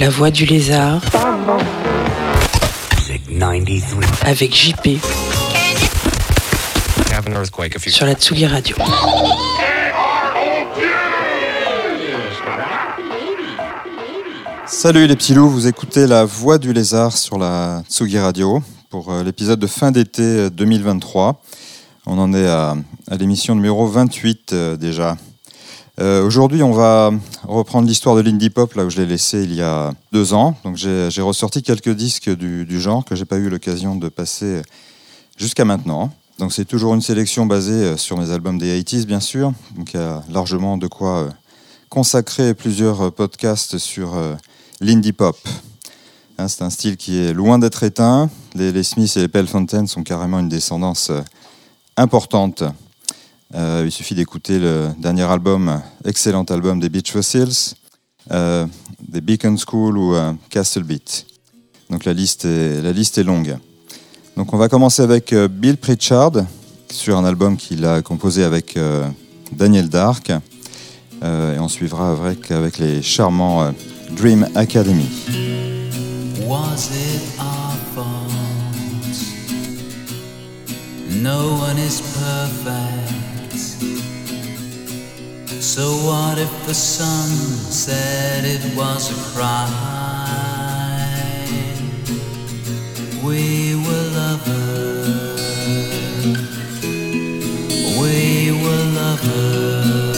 La voix du lézard. Avec JP. Sur la Tsugi Radio. Salut les petits loups, vous écoutez la voix du lézard sur la Tsugi Radio pour euh, l'épisode de fin d'été 2023. Euh, on en est à, l'émission numéro 28 euh. Aujourd'hui, on va reprendre l'histoire de l'indie pop là où je l'ai laissé il y a deux ans. Donc j'ai ressorti quelques disques du, genre que j'ai pas eu l'occasion de passer jusqu'à maintenant. Donc c'est toujours une sélection basée sur mes albums des 80s bien sûr. Donc il y a largement de quoi consacrer plusieurs podcasts sur l'indie pop. Hein, c'est un style qui est loin d'être éteint. Les, Smiths et les Pell Fontaine sont carrément une descendance euh, importante. Euh, il suffit d'écouter le dernier album, excellent album des Beach Fossils, euh, des Beacon School ou Castle Beat. Donc la liste, est, la liste est longue. Donc on va commencer avec Bill Pritchard sur un album qu'il a composé avec Daniel Dark. et on suivra avec, avec les charmants Dream Academy. Was it our fault? No one is perfect. So what if the sun said it was a crime? We were lovers. We were lovers.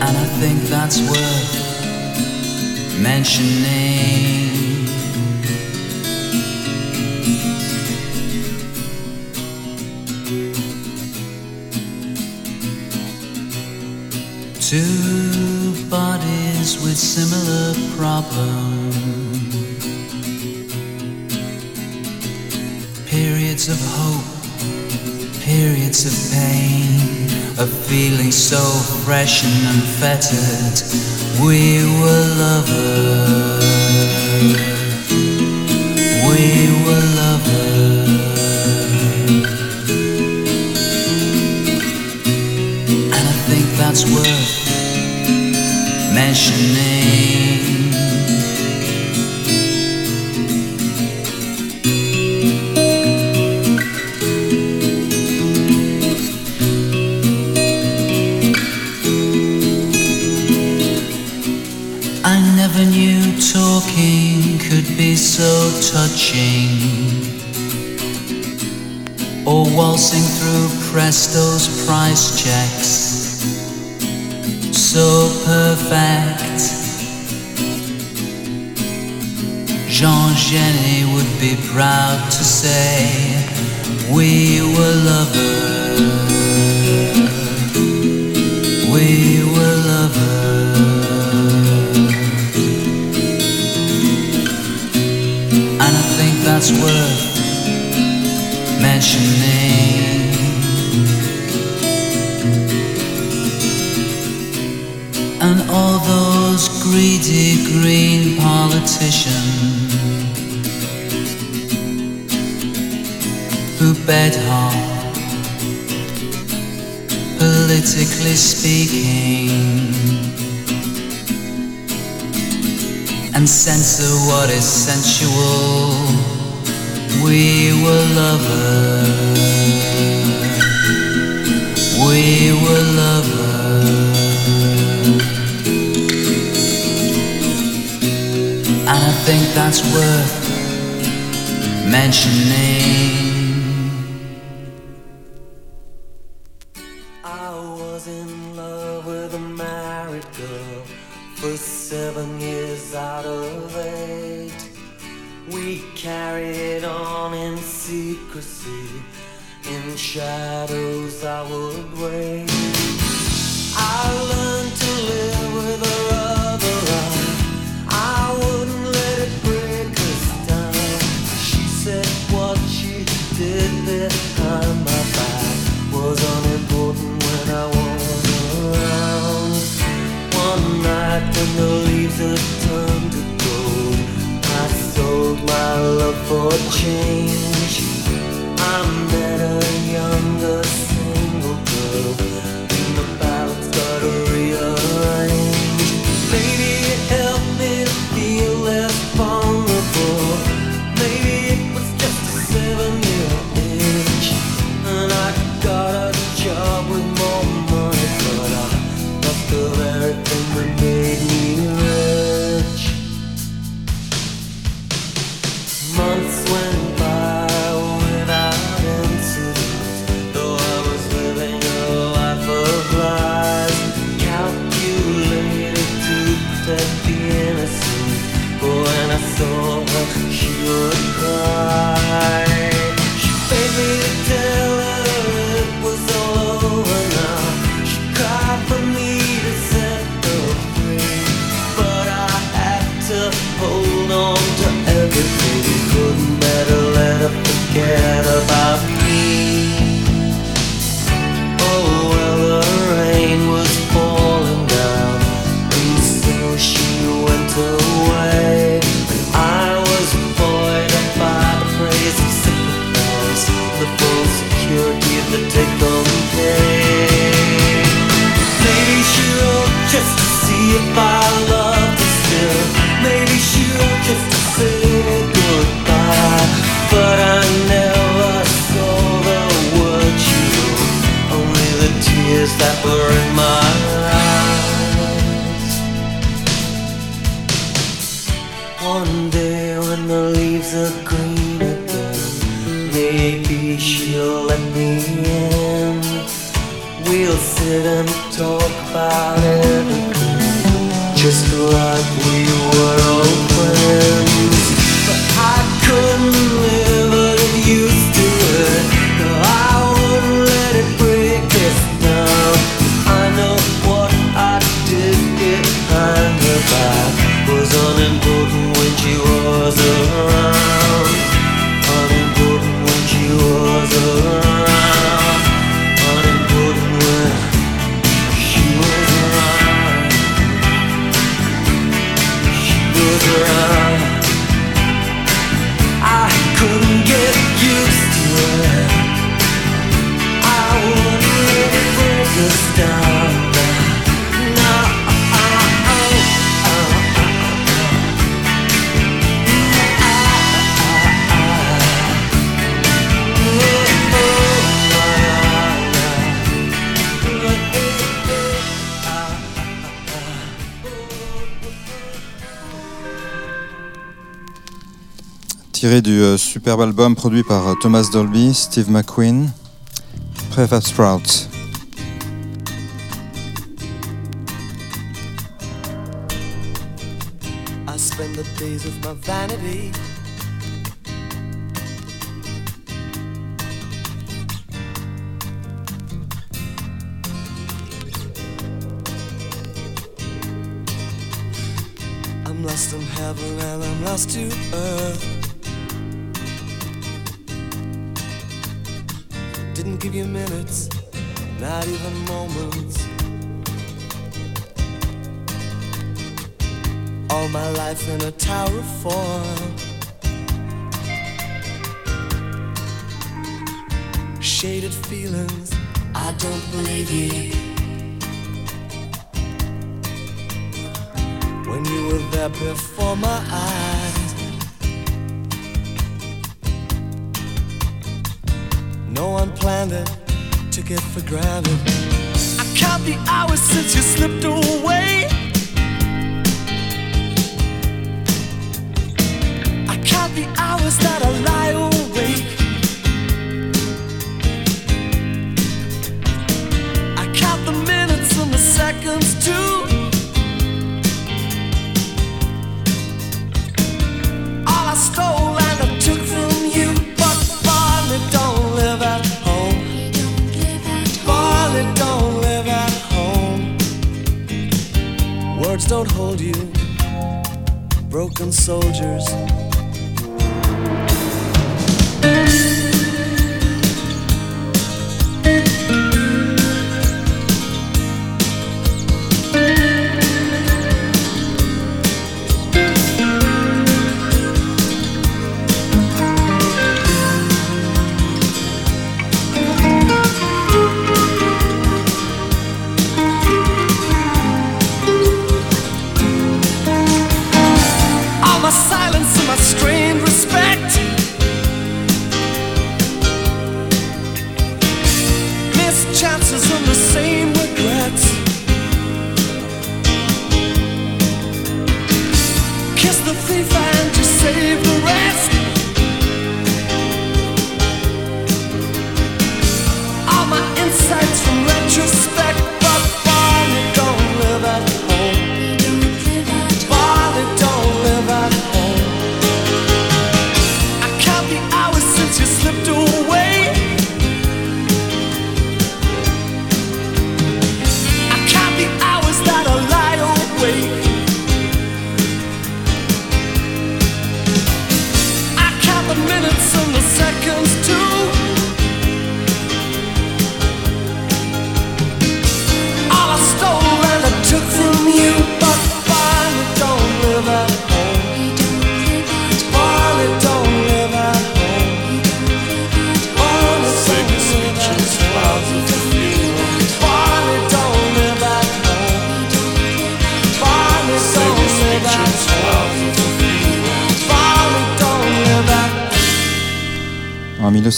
And I think that's worth mentioning. Two bodies with similar problems. Periods of hope, periods of pain, of feeling so fresh and unfettered we were lovers. We were lovers. Mentioning. so touching. Or waltzing through Presto's price checks, so perfect. Jean Genet would be proud to say we were lovers. We were lovers. And I think that's worth mentioning. Green politicians who bed hard, politically speaking and censor what is sensual we were lovers. We were lovers. think that's worth mentioning. I was in love with a married girl for seven years out of eight. We carried on in secrecy, in shadows I would wait. I learned. a time to go. I sold my love for change. Tiré euh, superbe album produit par euh, Thomas Dolby, Steve McQueen, Prefab Sprouts. Not even moments. All my life in a tower of form. Shaded feelings, I don't believe you. When you were there before my eyes. No one planned it, took it for granted. I count the hours since you slipped away.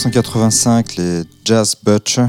1985 les Jazz Butcher.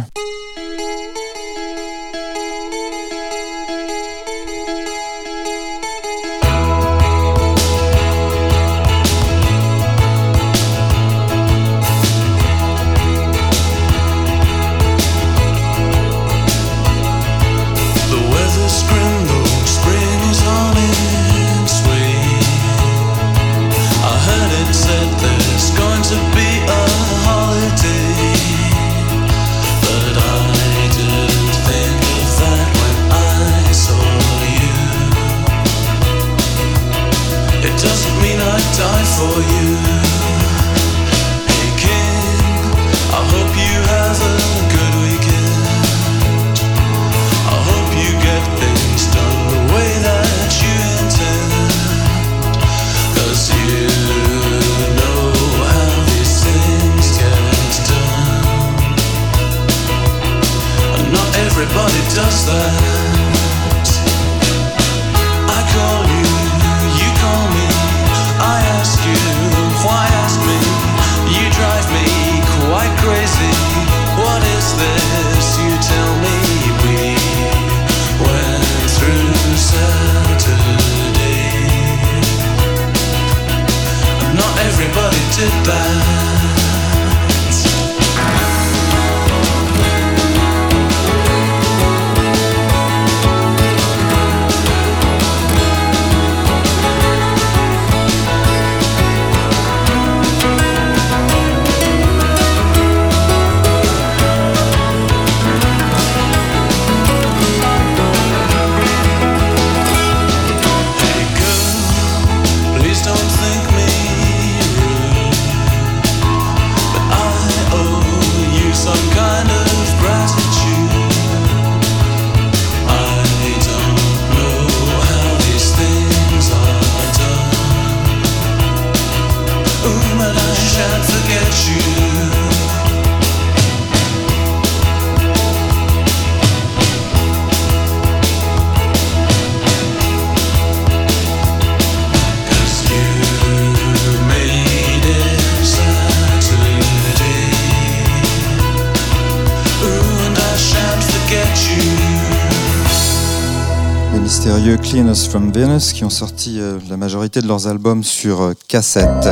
Venus qui ont sorti euh, la majorité de leurs albums sur euh, cassette.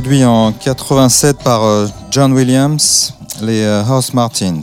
produit en 87 par euh, John Williams, les euh, House Martins.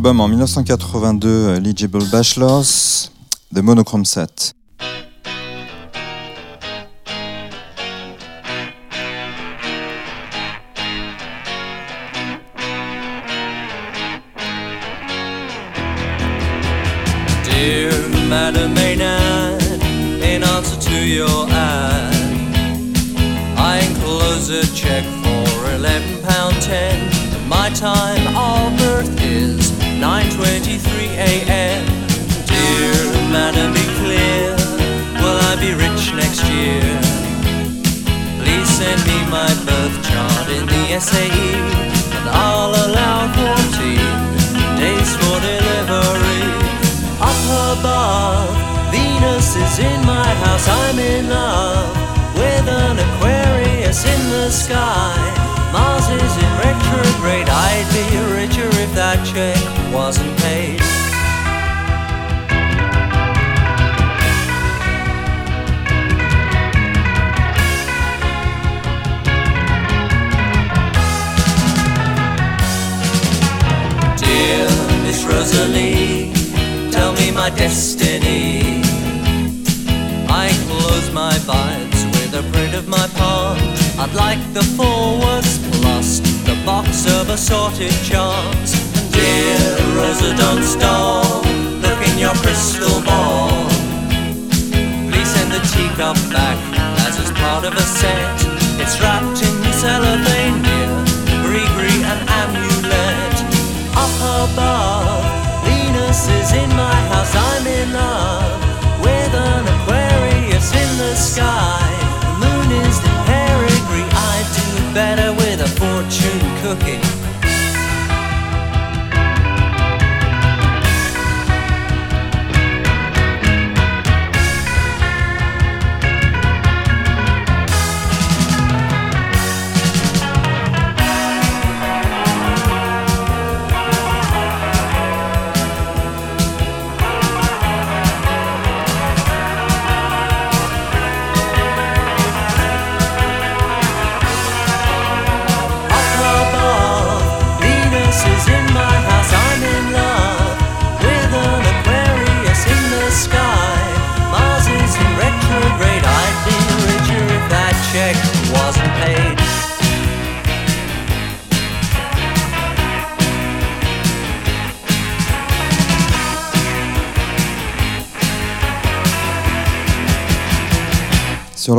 album en 1982, Eligible euh, Bachelors, The Monochrome Set.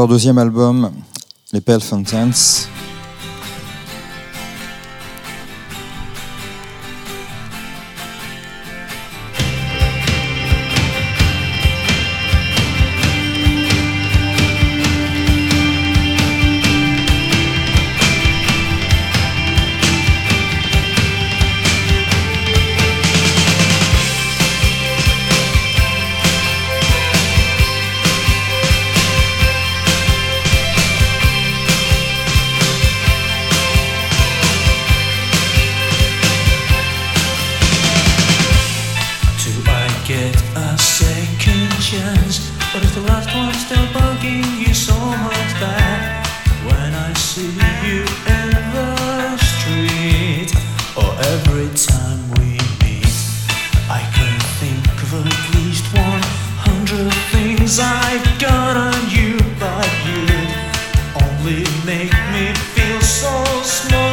leur deuxième album, les Pale Fountains. make me feel so small.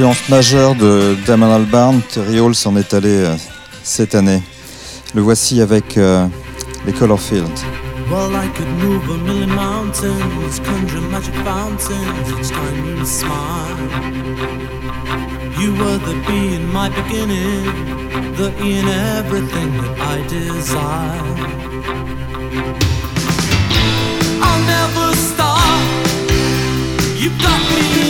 Influence majeure de Damon Albarn, Terry Hall s'en est allé euh, cette année. Le voici avec euh, les Colorfield. Well, I could move a million mountains, conjure magic fountains each time you smile. You were the bee in my beginning, the in everything that I desire. I'll never stop. You got me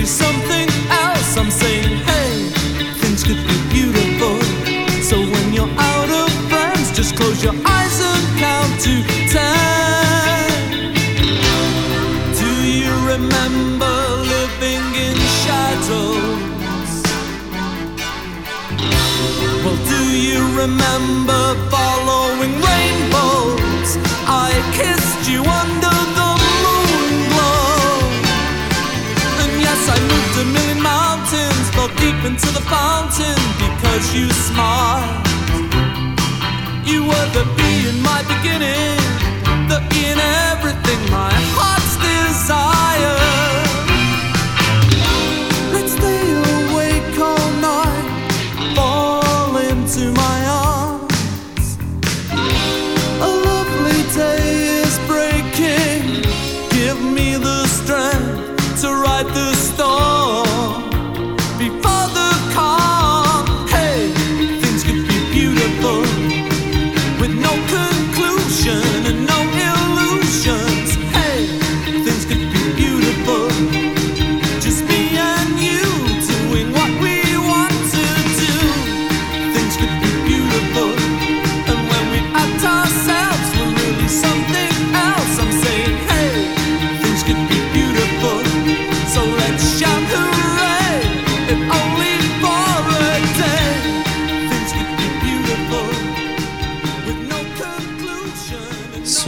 ourselves, something else. I'm saying, hey, things could be beautiful. So when you're out of friends, just close your eyes and count to ten. Do you remember living in shadows? Well, do you remember you. You were the bee in my beginning, the in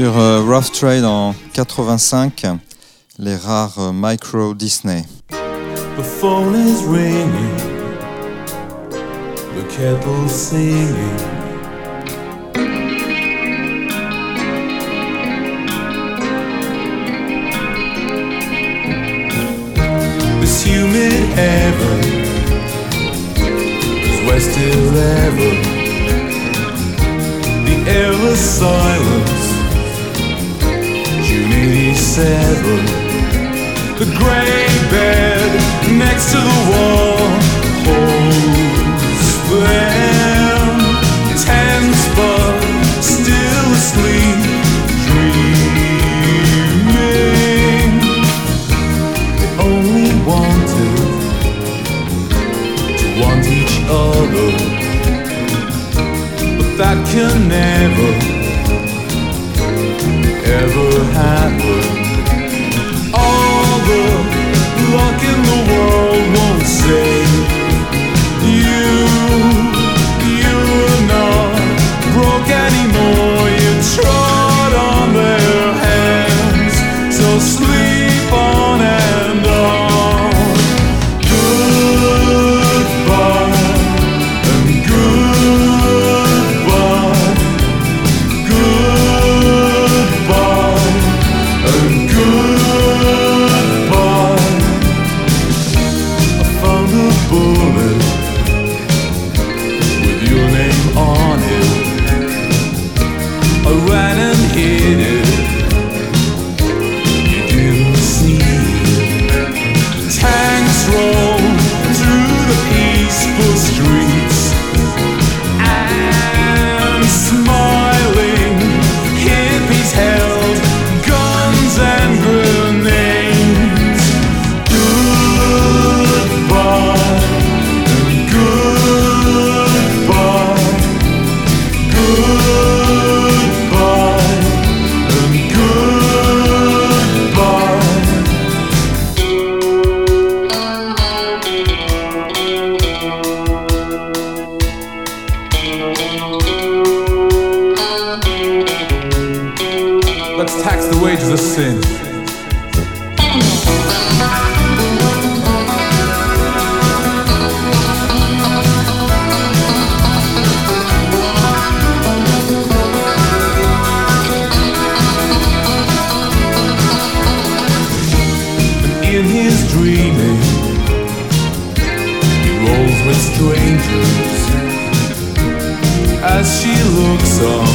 Sur euh, Rough Trade en 85, les rares euh, Micro Disney. The phone is ringing, the kettle singing. This humid heaven is where still ever the air was silence. 87 The gray bed next to the wall song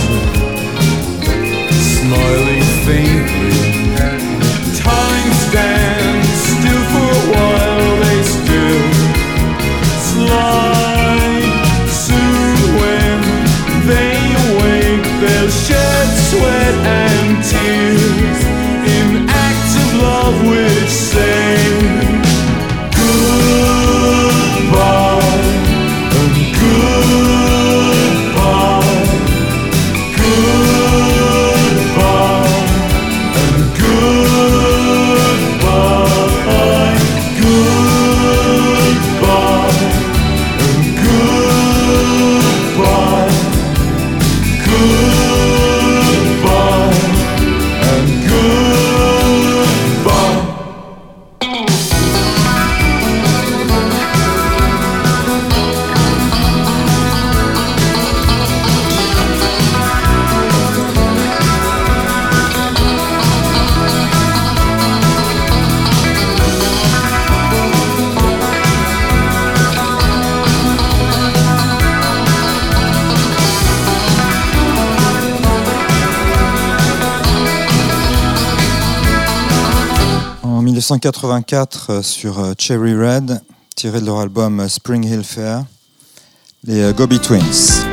1984 euh, sur euh, Cherry Red, tiré de leur album euh, Spring Hill Fair, les Gobi Twins.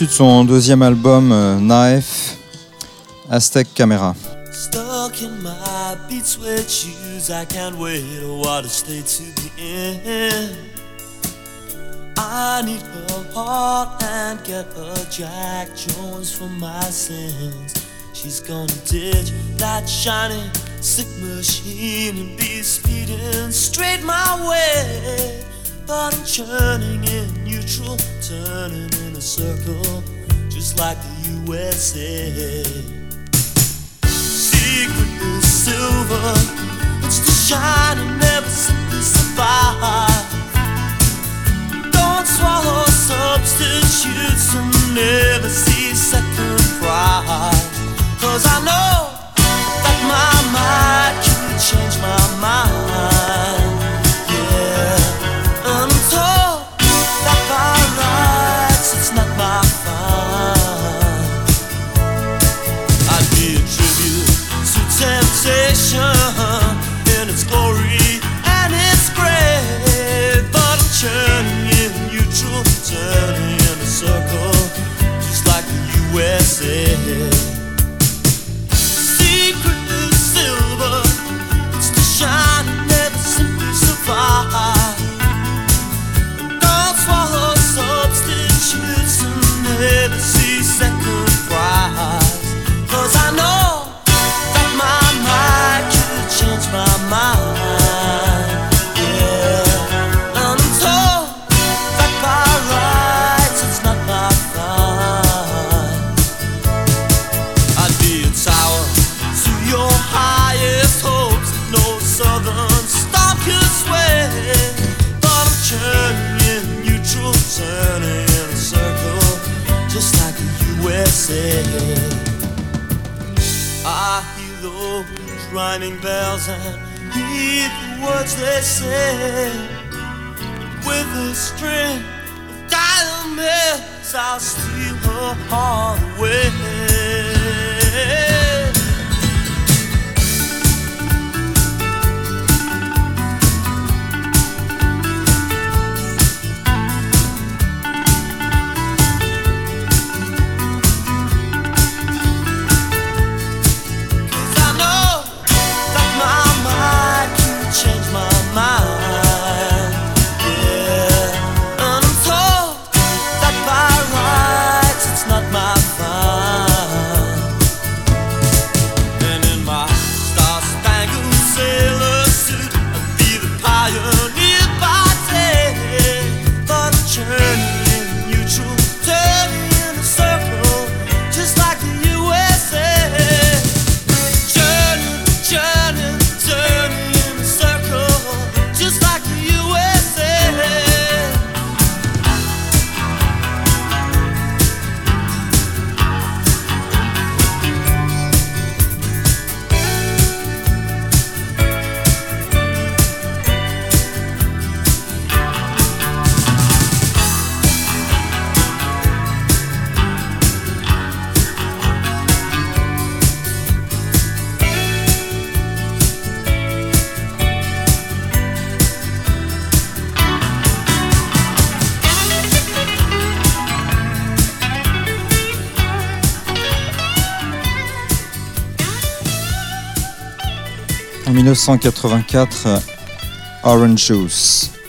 issu de son deuxième album euh, Knife, Aztec Camera. Stuck in my beat sweat shoes, I can't wait a while to stay to the end. I need her heart and get a Jack Jones for my sins. She's gonna ditch that shiny sick machine and be speeding straight my way. But I'm churning in neutral, turning in. a circle, just like the USA. Secret is silver, it's to shine and never simplify. Don't swallow substitutes and never see second pride. Cause I know that my mind. rhyming bells and heed the words they say. With a string of diamonds, I'll steal her heart away. 1984, Orange Juice.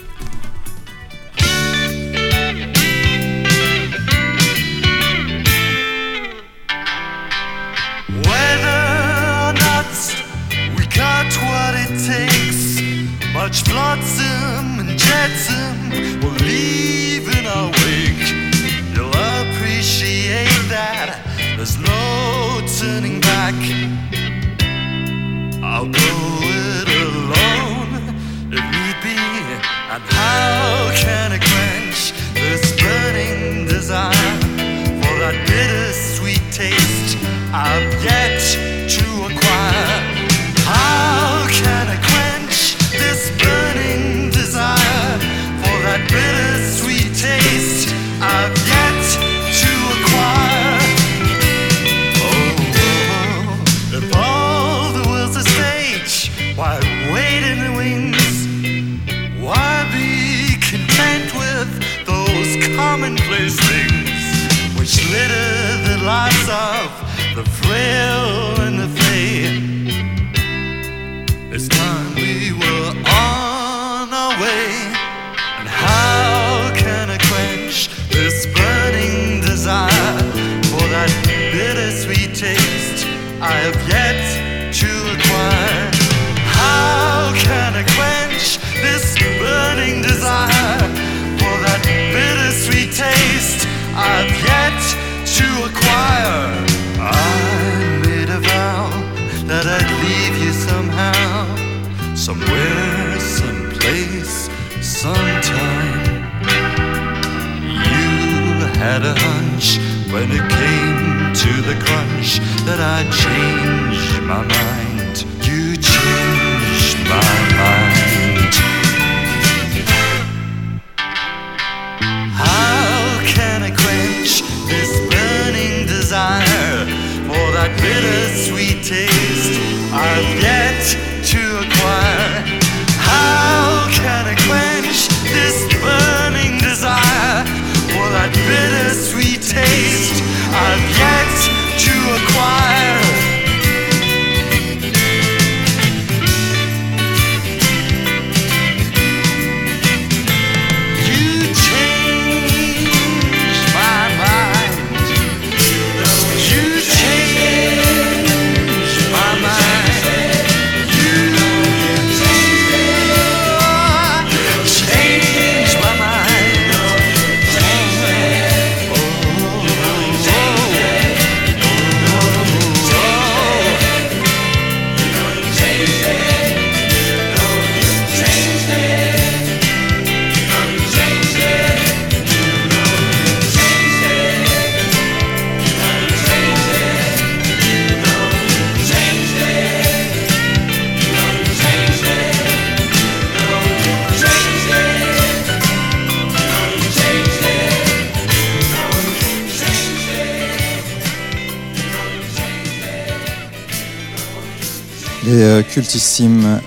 cultissime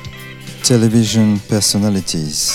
Television Personalities.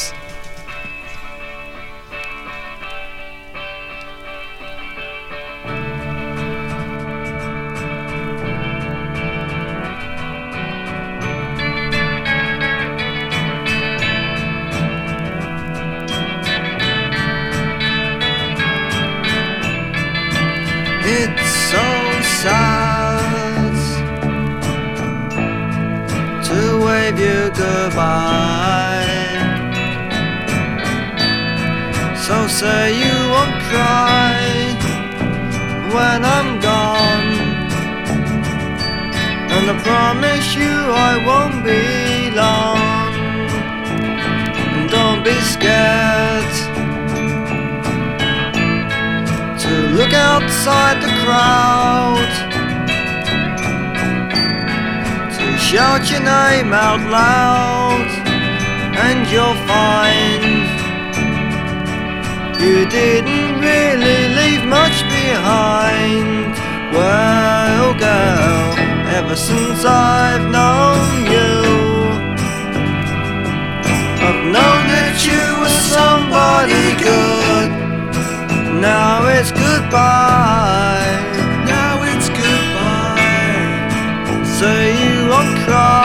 You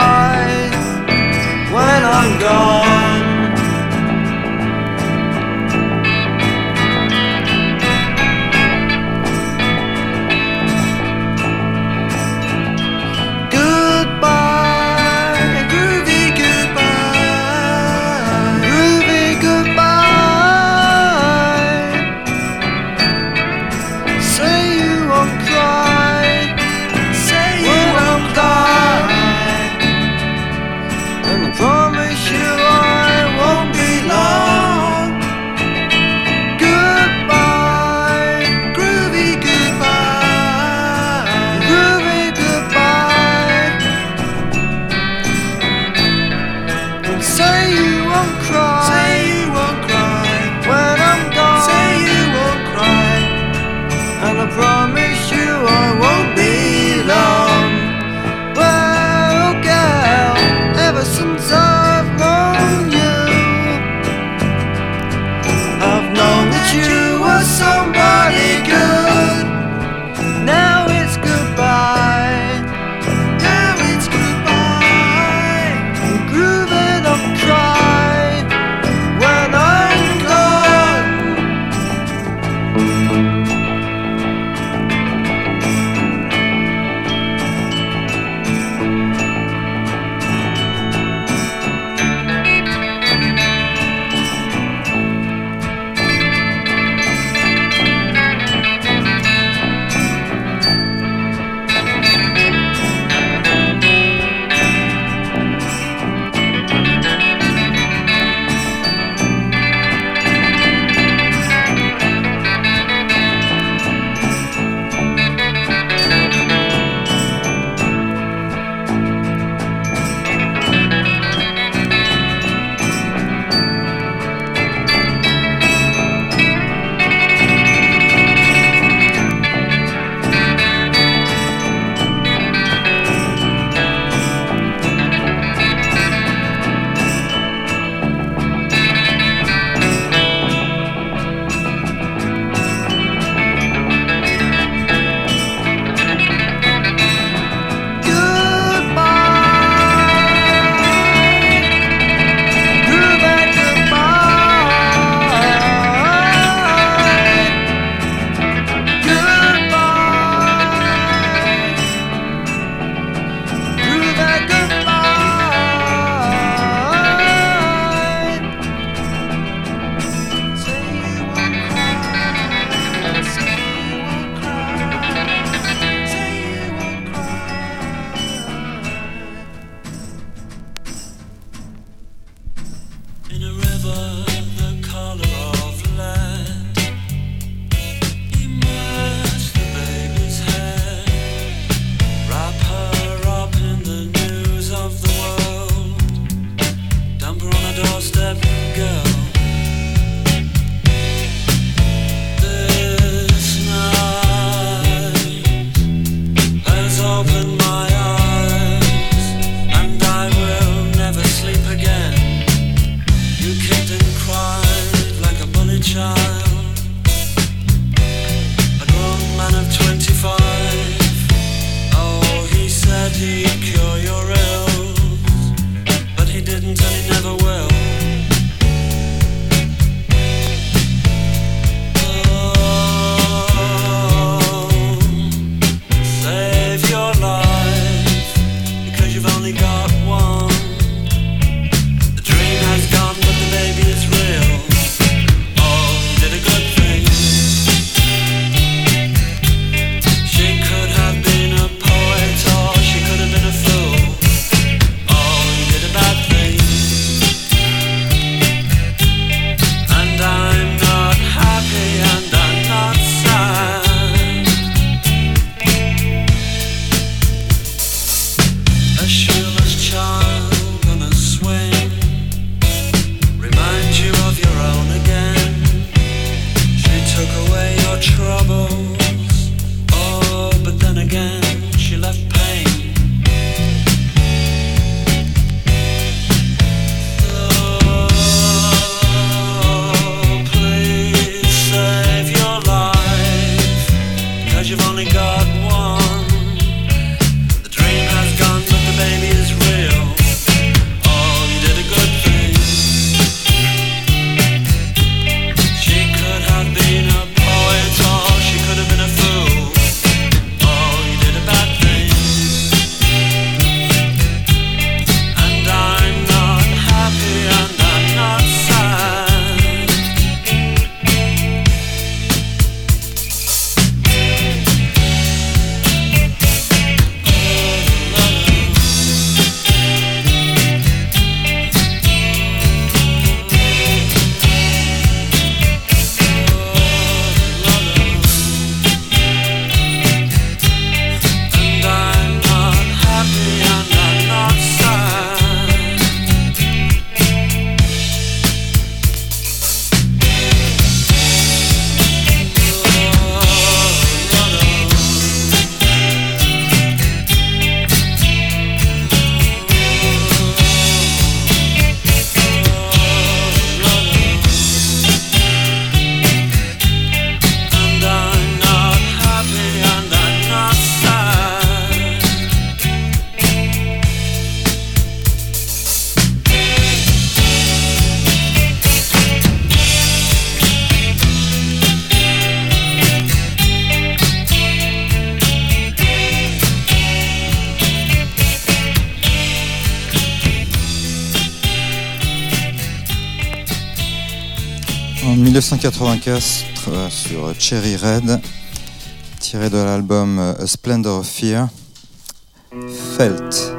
1984 euh, sur Cherry Red, tiré de l'album euh, A Splendor of Fear, Felt.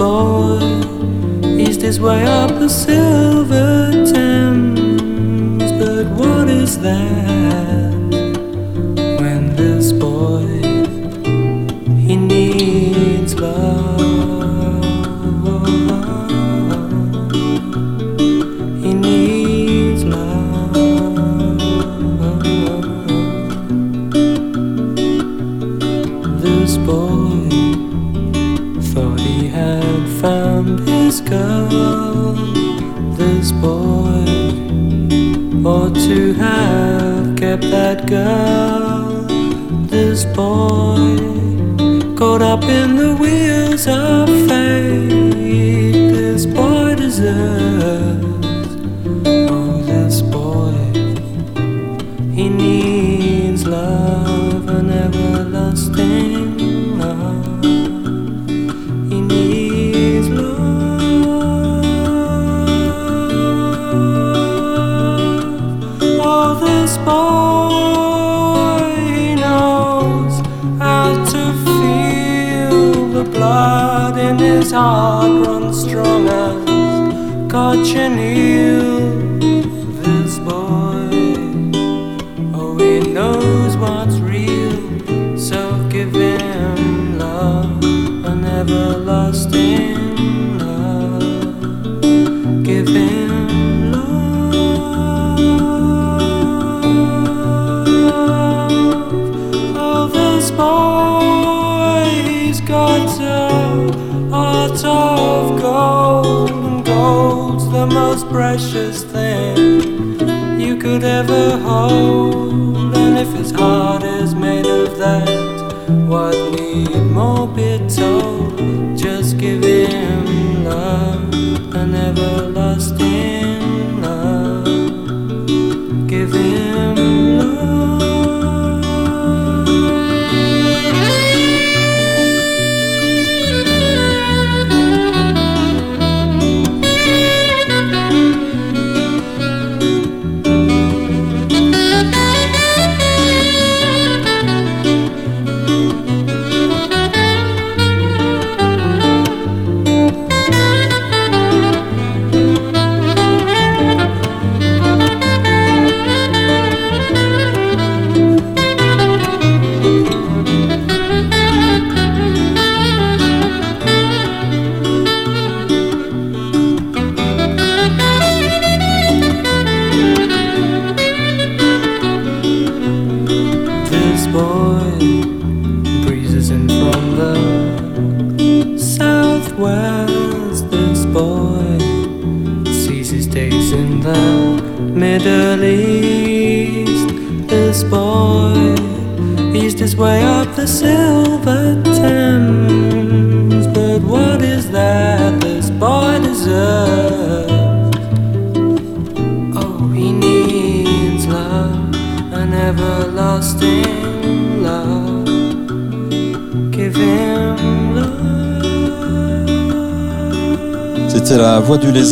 Voix du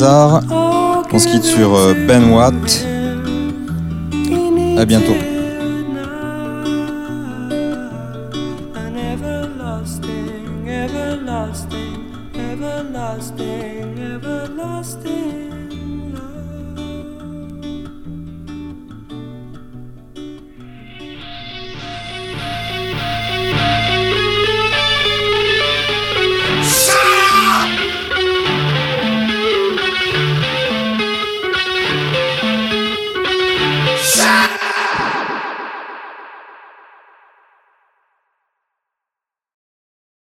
On se quitte sur euh, Ben Watt. À bientôt.